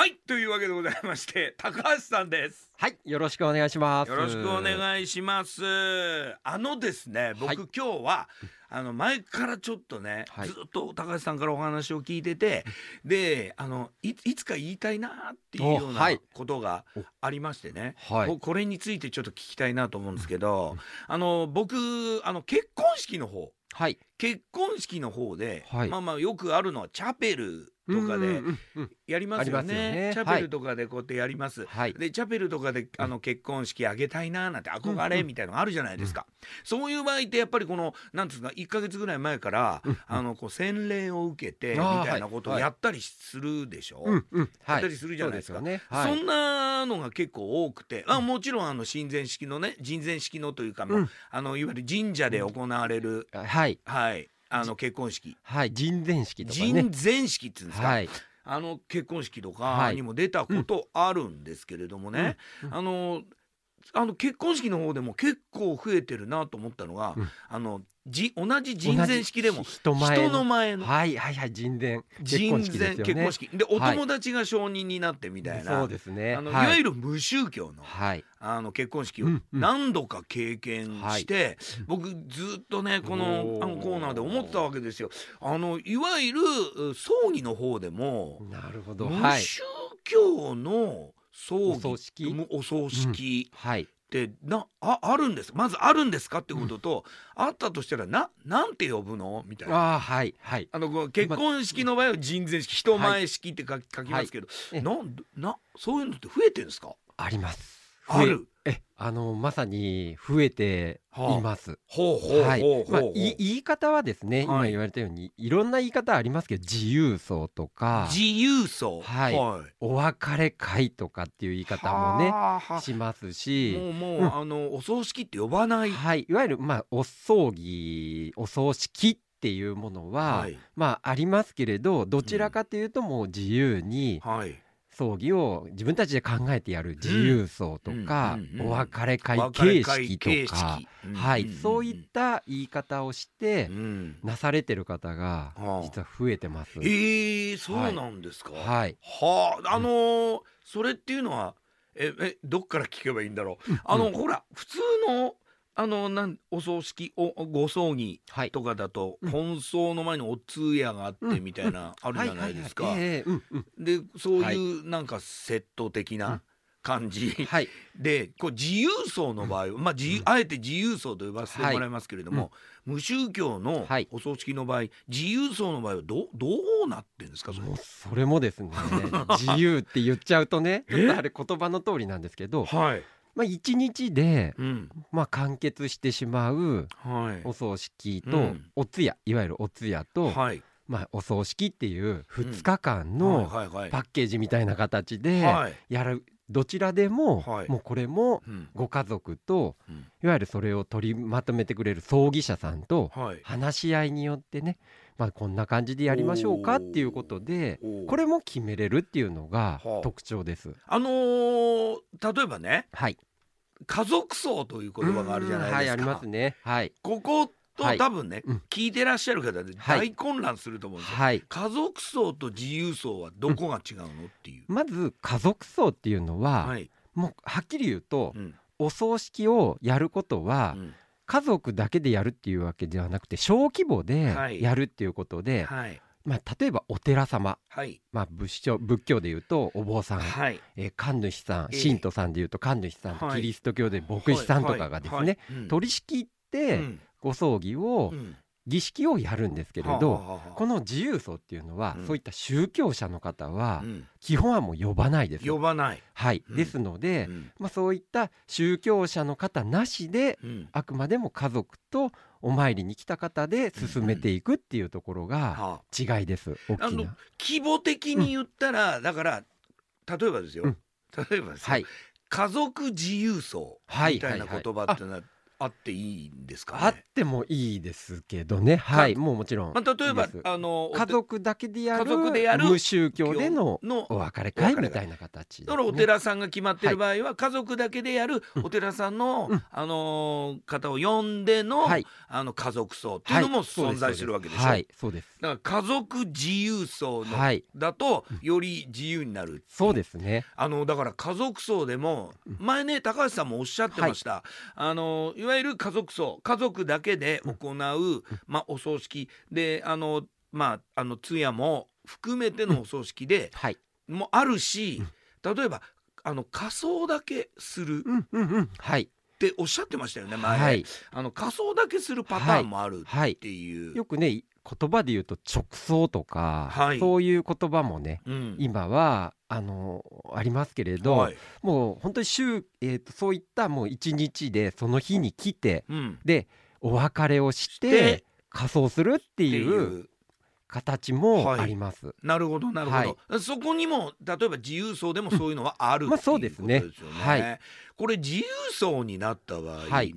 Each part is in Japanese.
はいというわけでございまして 高橋さんです。はい、よろしくお願いします。よろしくお願いします。あのですね僕、はい。今日はあの前からちょっとね、はい。ずっと高橋さんからお話を聞いててであのいいつか言いたいなっていうようなことがありましてね、はい。ここれについてちょっと聞きたいなと思うんですけど、あの僕あの結婚式の方。はい。結婚式の方で、はい。まあまあよくあるのはチャペルとかでやりますよね。ね。チャペルとかでこうやってやります。はい。でチャペルとかであの結婚式あげたいななんて憧れみたいのがあるじゃないですか、そういう場合ってやっぱりこのなんつうか1か月ぐらい前から、あのこう洗礼を受けてみたいなことをはい。やったりするでしょ、う。やったりするじゃないですか。そんなのが結構多くてあもちろんあの神前式のね神前式のというか、まあうん。あのいわゆる神社で行われる、はい。はいあの結婚式はい。人前式とか神ね。前式っていうんですか、はい。あの結婚式とかはいにも出たことあるんですけれどもね、うんあのあの結婚式の方でも結構増えてるなと思ったのが、うんあのじ同じ神前式でも人の前のはいはいはい人前結神婚式ですよね。前結婚式でおはい友達が証人になってみたいな、そうですね。あのいはいわゆる無宗教のはい。あの結婚式を何度か経験して、うん僕ずっとねこのあのコーナーで思ってたわけですよ。あのいわゆるう葬儀の方でも、なるほど。無はい。宗教の葬儀お葬式？むお葬式はい。ってなああるんですまずあるんですかってことと、あったとしたらななんて呼ぶの？みたいな。ああはいはい。あの結婚式の場合は人前式人前式って書き,、書きますけど、えなんなそういうのって増えてるんですか？あります。ある？えあのまさに増えています。はい。まあ、い言い方はですね、はい。今言われたようにいろんな言い方ありますけど自由葬とか自由葬はい。お別れ会とかっていう言い方もねしますし。もうもう、うん。あのお葬式って呼ばない、はい、いわゆる、まあ、お葬儀お葬式っていうものは、はい。まあありますけれどどちらかというともう自由にはい葬儀を自分たちで考えてやる自由葬とか、お別れ会形会式とか、はい、そういった言い方をしてうん。なされてる方がはあ。実は増えてます。えー、そうなんですか、はい、はああのーそれっていうのはええどっから聞けばいいんだろう、あの、うん。ほら普通のあのなんお葬式おおご葬儀はい、とかだと、うん。本葬の前にお通夜があってうん。みたいな、あるじゃないですか、でそういうなんかセット的な感じ、はい、でこう自由葬の場合は、まあ自由うん。あえて自由葬と呼ばせてもらいますけれども、はい。無宗教のはいお葬式の場合、自由葬の場合はどうどうなってんですかそれ？それもですね。自由って言っちゃうとねえちょっとあれ言葉の通りなんですけど、はい、まあ、一日で、うん。まあ、完結してしまうはい。お葬式とうん。お通夜、いわゆるお通夜と、はい。まあ、お葬式っていう2日間のはいはいはい。パッケージみたいな形ではい。やる。どちらでも、はい。もうこれもうん。ご家族とうん。いわゆるそれを取りまとめてくれる葬儀社さんとはい。話し合いによってね、まあ、こんな感じでやりましょうかっていうことでこれも決めれるっていうのがはあ。特徴です。あのー例えばねはい、家族葬という言葉があるじゃないですか、うんはいありますね。はい、こことはい。多分ね、うん。聞いてらっしゃる方ではい。大混乱すると思うんですよ、はい、家族葬と自由葬はどこが違うのっていう、まず家族葬っていうのは、はい、もうはっきり言うと、うん。お葬式をやることは、うん。家族だけでやるっていうわけではなくて小規模ではい。やるっていうことで、はいまあ、例えばお寺様、はい。まあ、仏教仏教でいうとお坊さん、はい。えー神主さんええ。神徒さんでいうと神主さん、はい。キリスト教で牧師さんとかがですね、取り仕切ってうん。ご葬儀を、うん儀式をやるんですけれど、この自由葬っていうのは、うん。そういった宗教者の方は、うん。基本はもう呼ばないです。呼ばない、はい、うん。ですので、うん。まあ、そういった宗教者の方なしでうん。あくまでも家族とお参りに来た方で進めていくっていうところがは違いです。大あ、あのきな。規模的に言ったら、だから例えばですよ、うん。例えばですよ、はい。家族自由葬はいみたいなはい。言葉ってのはあっていいんですかね、あってもいいですけどね。はい。もうもちろん。まあ、例えばあのお家族だけでやる家族でやる無宗教でののお別れ会みたいな形です、だからお寺さんが決まってる場合は、家族だけでやるうんお寺さんの、うんあのー方を呼んでの,、はいあの家族葬っていうのも存在するわけでしょ？はい、そうです。だから家族自由層の、はい。だとより自由になるそうですね。あのだから家族層でも前ね高橋さんもおっしゃってました、あのいわゆる家族層。家族だけで行う、まあ、お葬式。であのまああの通夜も含めてのお葬式ではい。もあるし例えばあの仮装だけするうんうんうん。はい。っておっしゃってましたよね前、はい。あの仮装だけするパターンもあるはいってい。う。よくね言葉で言うと直葬とか、はい。そういう言葉もねうん。今はあのありますけれど、はい。もう本当に週、えー、とそういったもう一日でその日に来てうん、でお別れをしでて仮装するっていう形もはい。あります。なるほどなるほど、そこにも例えば自由層でもそういうのはある、まあそうですね。はい。これ自由層になった場合の、はい。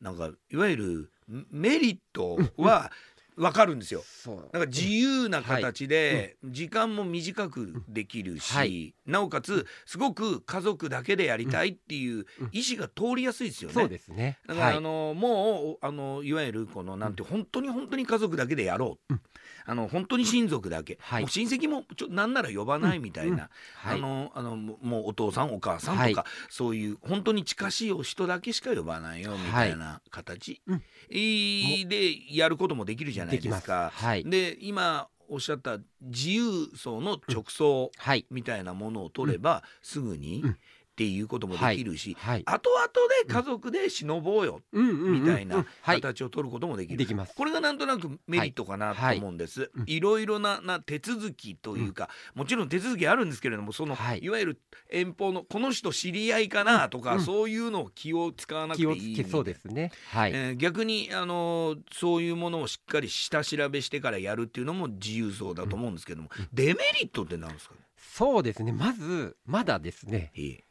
なんかいわゆるメリットは わかるんですよ。なんか自由な形で時間も短くできるし、はい。なおかつすごく家族だけでやりたいっていう意思が通りやすいですよね。そうですね。だから、はい。あのもうあのいわゆるこのなんて本当に本当に家族だけでやろう、うん。あの本当に親族だけ、はい。親戚もちょなんなら呼ばないみたいな、はい。あのあのももうお父さんお母さんとか、はい。そういう本当に近しいお人だけしか呼ばないよみたいな形、でやることもできるじゃないできます。ですか。はい。で今おっしゃった自由層の直送はい。みたいなものを取れば、すぐにうんっていうこともできるし、はい。後々で家族で忍ぼうようん。うん。うん。うん。みたいなはい。形を取ることもできる、できます。これがなんとなくメリットかなと思うんです、うん。いろいろなな手続きというか、もちろん手続きあるんですけれどもその、はい。い、わゆる遠方のこの人知り合いかなとか、うん。そういうのを気を使わなくていいそうですね。はい。えー逆に、あのーそういうものをしっかり下調べしてからやるっていうのも自由そうだと思うんですけども、デメリットって何ですかそうですね。まずまだですね。いい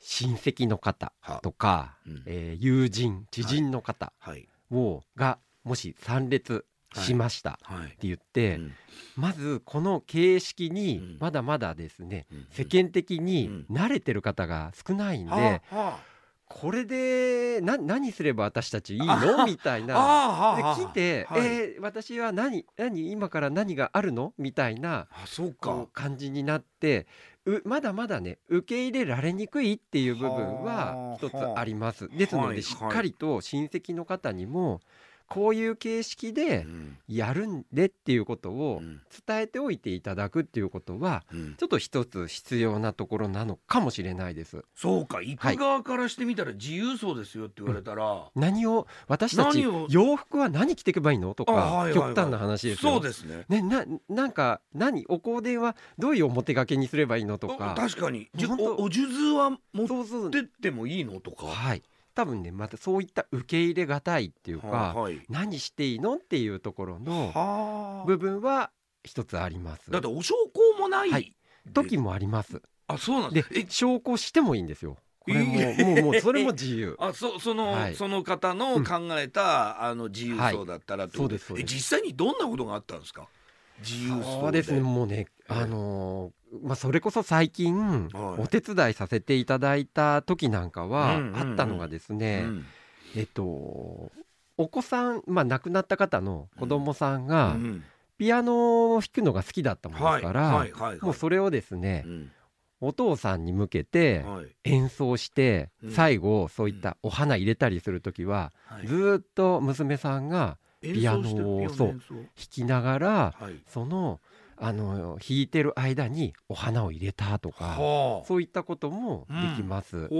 親戚の方はとか、うん。えー友人知人の方はい。を、がもし参列しましたはい。って言って、うん。まずこの形式うん。にまだまだですね、うん。世間的に慣れてる方が少ないんで、はあはこれでな何すれば私たちいいあのみたいあな。ああ。ではあ来て、はい。えー私は何何今から何があるの？みたいなあそうか。感じになってうまだまだね受け入れられにくいっていう部分は一つあります。ですのはいでしっかりと親戚の方にもこういう形式でうん。やるんでっていうことをうん。伝えておいていただくっていうことはうん。ちょっと一つ必要なところなのかもしれないです。そうか。行く側からしてみたら自由そうですよって言われたら、何を私たち洋服は何着ていけばいいのとあはいはいはい。か極端な話ですよ。そうですね。ね、ななんか何お香典はどういう表掛けにすればいいのとおか確かに。おお数珠は持ってってもいいのとか。はい多分ねまたそういった受け入れがたいっていうか、はい何していいのっていうところのはあ。部分は一つあります。だってお証拠もない、はい。時もあります。あそうなんでえ証拠してもいいんですよ。これもえー。もうもうそれも自由。あそその、はい。その方の考えた、あの自由層だったらってことそうですそうです。え実際にどんなことがあったんですか？自由層そうですね。もうねあのーまあそれこそ最近はい。お手伝いさせていただいた時なんかはうんうんうん。あったのがですね、うん。えっとお子さん、まあ、亡くなった方の子供さんがうん。ピアノを弾くのが好きだったもんですから、はい。はい。はい。はいもうそれをですねうん。お父さんに向けてはい。演奏してうん。最後そういったお花入れたりする時ははい。ずーっと娘さんがピアノをそう弾きながらはい。そのあの弾いてる間にお花を入れたとかはあ。そういったこともできます。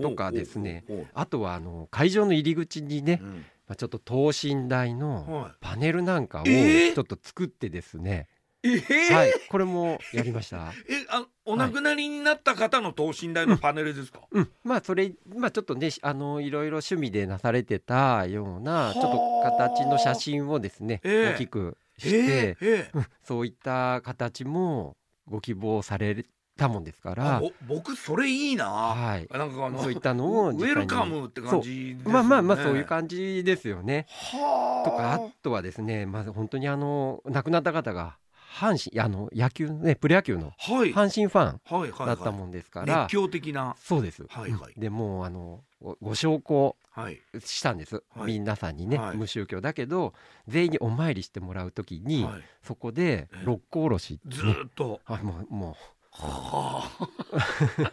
とかですね。あとはあの会場の入り口にねまあ、ちょっと等身大のはパネルなんかをえー？ちょっと作ってですね、い、えー？はい。これもやりました。えあお亡くなりになった方の等身大のパネルですか、うん、まあそれまあちょっとねあのいろいろ趣味でなされてたようなはあ。ちょっと形の写真をですね、ええ。大きくしえて、ーえうんそういった形もご希望されたもんですから、ぼ僕それいいな、はい、なんかあのそういったのをウェルカムって感じです、ね、まあまあまあそういう感じですよね。はあ。とかあとはですねまず本当にあの亡くなった方が阪神あの野球ねプロ野球のはい。阪神ファンはいはいはい。だったもんですから、熱狂的な。そうです、はいはい。うん。でもうあのごご紹興はい。したんです、はい。皆さんにね、はい。無宗教だけど全員にお参りしてもらう時に、はい。そこでえ六甲おろし、ずねーっと。あもうもはう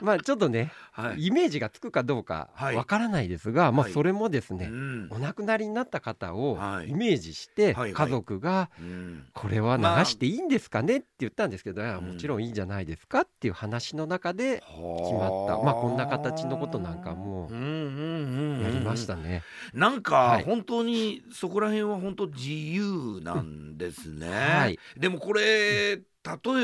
まあちょっとね、あはい。イメージがつくかどうかはい。わからないですが、まあはい。それもですうね、ん。お亡くなりになった方をはい。イメージしてはいはい。家族がうん。これは流していいんですかねって言ったんですけど、もちろんいいんじゃないですかっていう話の中で決まった。まあ形のことなんかもうんうんうんうん。やりましたね。なんかはい。本当にそこら辺は本当自由なんですね。はい。でもこれ例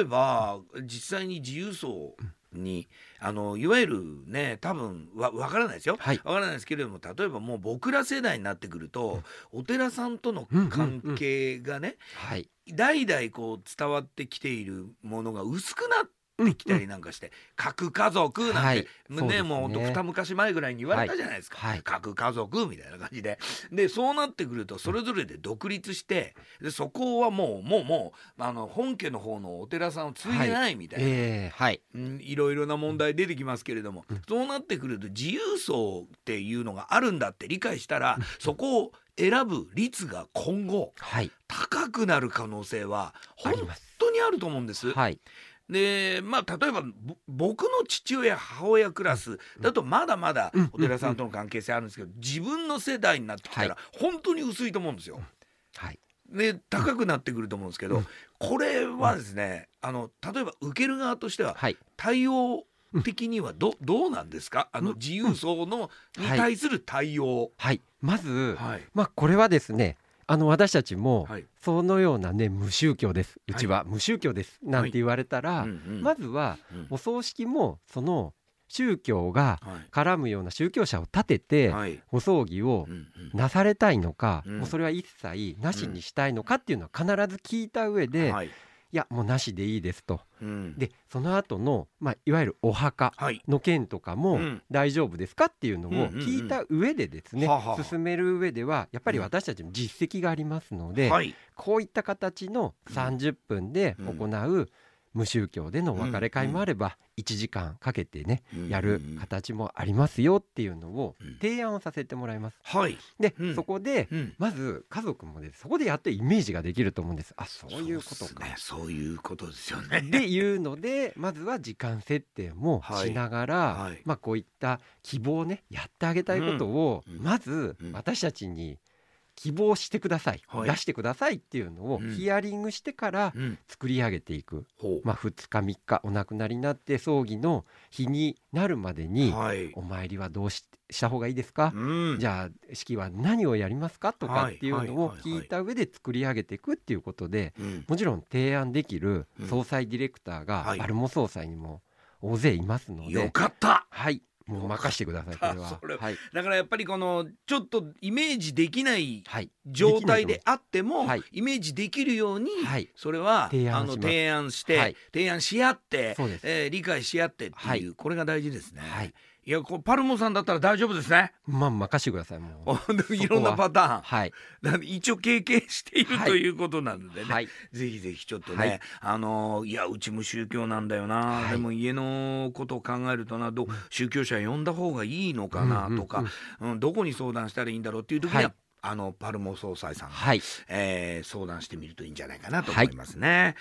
えば実際に自由層にあのいわゆるね多分わわからないですよ。はい。わからないですけれども例えばもう僕ら世代になってくると、お寺さんとの関係がね、はい。代々こう伝わってきているものが薄くなってきたりなん。かして、核家族なんて、ねねもうほんと二昔前ぐらいに言われたじゃないですか、核家族みたいな感じで。でそうなってくるとそれぞれで独立してでそこはもうもうもうあの本家の方のお寺さんを継いでないみたいな、えーはい。うんいろいろな問題出てきますけれども、そうなってくると自由層っていうのがあるんだって理解したら、そこを選ぶ率が今後はい。高くなる可能性は本。当にあると思うんです。はいでまあ例えばぼ僕の父親母親クラスだとまだまだうんお寺さんとの関係性あるんですけど、自分の世代になってきたら本当に薄いと思うんですよ。はい。で高くなってくると思うんですけど、うん。これはですねあの例えば受ける側としてははい。対応的にはど,、どうなんですか？あのうん。自由層のに対する対応。はい。まず、はい。まあこれはですねあの私たちもはい。そのようなね無宗教です。うちは無宗教です。なんて言われたら、まずはうん。お葬式もその宗教がはい。絡むような宗教者を立ててはい。お葬儀をなされたいのか、うん。もうそれは一切なしにしたいのかっていうのは必ず聞いた上で、い、はいやもうなしでいいですと。うん。でその後のまあいわゆるお墓はい。の件とかもうん。大丈夫ですかっていうのを聞いた上でですね、進める上ではやっぱり私たちの実績がありますので、はい。こういった形の30分で行う無宗教でのお別れ会もあれば1時間かけてねうんやる形もありますよっていうのをうん。提案をさせてもらいます。はい。でうん。そこでうん。まず家族もねそこでやっとイメージができると思うんです。あそういうことか。そういうことですよね。でいうのでまずは時間設定もしながら、まあこういった希望をねやってあげたいことを、まずうん。私たちに希望してください、はい出してくださいっていうのをうんヒアリングしてからうん。作り上げていく、ほう。まあ、2日3日お亡くなりになって葬儀の日になるまでに、はい。お参りはどうしした方がいいですか、うん。じゃあ式は何をやりますか？とかっていうのを聞いた上で作り上げていくっていうことでうん。もちろん提案できるうん総裁ディレクターがはいバルモ総裁にも大勢いますのよで、かった。はいもう任してくださいこれは。それ。はい。だからやっぱりこのちょっとイメージできないはい。状態であっても、はい。イメージできるように、はい。それはあの提案して、はい。提案し合ってそえー理解し合ってっていう、はい。これが大事ですね。はい。いやこうパルモさんだったら大丈夫ですね。まあ任してくださいもう。いろんなパターン。は。い。一応経験しているはい。ということなのでね、はい。ぜひぜひちょっとね、はい。あのーいやうちも宗教なんだよな、はい。でも家のことを考えるとなどう？宗教者呼んだ方がいいのかなとか、うんどこに相談したらいいんだろうっていう時には、はい。あのパルモ総裁さん、はい。えー相談してみるといいんじゃないかなと思いますね。